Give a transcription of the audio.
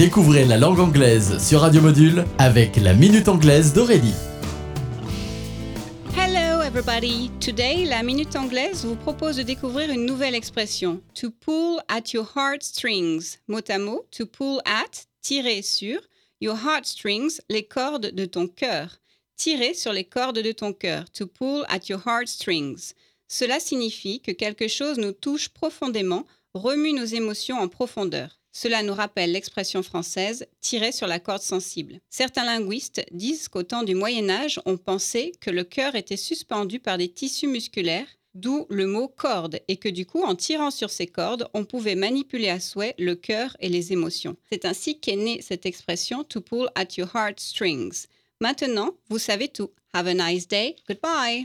Découvrez la langue anglaise sur Radio Module avec la Minute Anglaise d'Aurélie. Hello everybody! Today, la Minute Anglaise vous propose de découvrir une nouvelle expression. To pull at your heartstrings. Mot à mot, to pull at, tirer sur, your heartstrings, les cordes de ton cœur. Tirer sur les cordes de ton cœur. To pull at your heartstrings. Cela signifie que quelque chose nous touche profondément, remue nos émotions en profondeur. Cela nous rappelle l'expression française tirer sur la corde sensible. Certains linguistes disent qu'au temps du Moyen Âge, on pensait que le cœur était suspendu par des tissus musculaires, d'où le mot corde, et que du coup, en tirant sur ces cordes, on pouvait manipuler à souhait le cœur et les émotions. C'est ainsi qu'est née cette expression to pull at your heartstrings. Maintenant, vous savez tout. Have a nice day. Goodbye.